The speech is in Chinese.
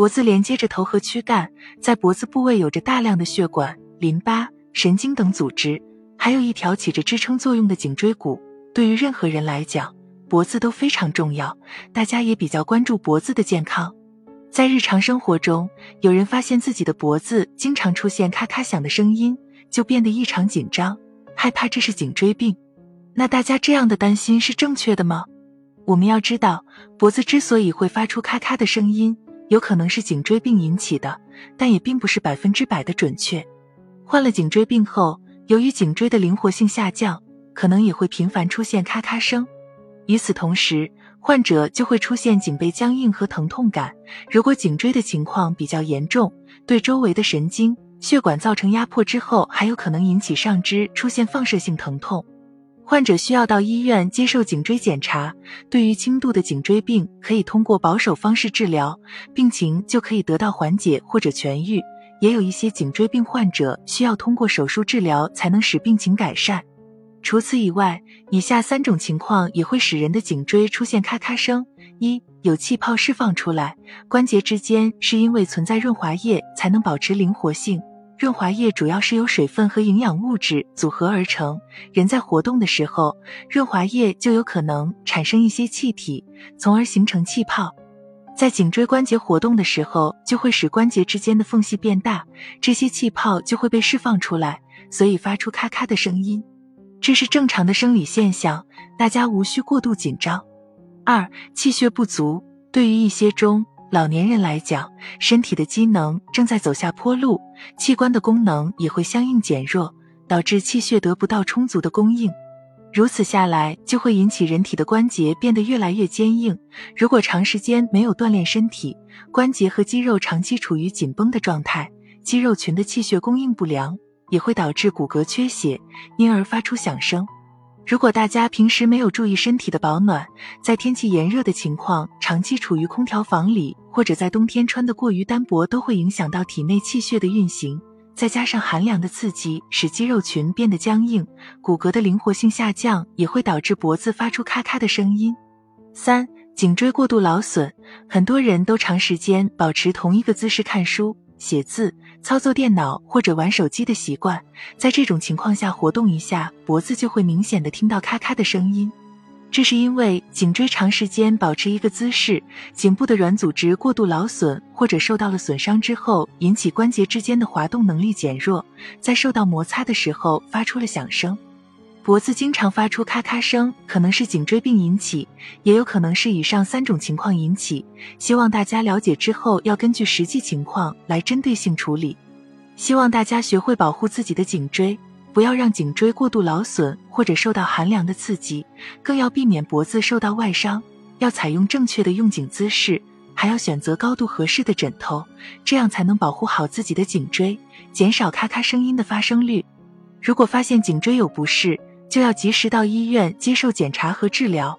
脖子连接着头和躯干，在脖子部位有着大量的血管、淋巴、神经等组织，还有一条起着支撑作用的颈椎骨。对于任何人来讲，脖子都非常重要，大家也比较关注脖子的健康。在日常生活中，有人发现自己的脖子经常出现咔咔响的声音，就变得异常紧张，害怕这是颈椎病。那大家这样的担心是正确的吗？我们要知道，脖子之所以会发出咔咔的声音，有可能是颈椎病引起的，但也并不是百分之百的准确。患了颈椎病后，由于颈椎的灵活性下降，可能也会频繁出现咔咔声。与此同时，患者就会出现颈背僵硬和疼痛感。如果颈椎的情况比较严重，对周围的神经血管造成压迫之后，还有可能引起上肢出现放射性疼痛。患者需要到医院接受颈椎检查。对于轻度的颈椎病，可以通过保守方式治疗，病情就可以得到缓解或者痊愈。也有一些颈椎病患者需要通过手术治疗才能使病情改善。除此以外，以下三种情况也会使人的颈椎出现咔咔声：一、有气泡释放出来，关节之间是因为存在润滑液才能保持灵活性。润滑液主要是由水分和营养物质组合而成，人在活动的时候，润滑液就有可能产生一些气体，从而形成气泡。在颈椎关节活动的时候，就会使关节之间的缝隙变大，这些气泡就会被释放出来，所以发出咔咔的声音。这是正常的生理现象，大家无需过度紧张。二、气血不足，对于一些中老年人来讲，身体的机能正在走下坡路，器官的功能也会相应减弱，导致气血得不到充足的供应。如此下来，就会引起人体的关节变得越来越坚硬。如果长时间没有锻炼身体，关节和肌肉长期处于紧绷的状态，肌肉群的气血供应不良。也会导致骨骼缺血，因而发出响声。如果大家平时没有注意身体的保暖，在天气炎热的情况，长期处于空调房里，或者在冬天穿的过于单薄，都会影响到体内气血的运行。再加上寒凉的刺激，使肌肉群变得僵硬，骨骼的灵活性下降，也会导致脖子发出咔咔的声音。三、颈椎过度劳损，很多人都长时间保持同一个姿势看书。写字、操作电脑或者玩手机的习惯，在这种情况下活动一下脖子，就会明显的听到咔咔的声音。这是因为颈椎长时间保持一个姿势，颈部的软组织过度劳损或者受到了损伤之后，引起关节之间的滑动能力减弱，在受到摩擦的时候发出了响声。脖子经常发出咔咔声，可能是颈椎病引起，也有可能是以上三种情况引起。希望大家了解之后，要根据实际情况来针对性处理。希望大家学会保护自己的颈椎，不要让颈椎过度劳损或者受到寒凉的刺激，更要避免脖子受到外伤。要采用正确的用颈姿势，还要选择高度合适的枕头，这样才能保护好自己的颈椎，减少咔咔声音的发生率。如果发现颈椎有不适，就要及时到医院接受检查和治疗。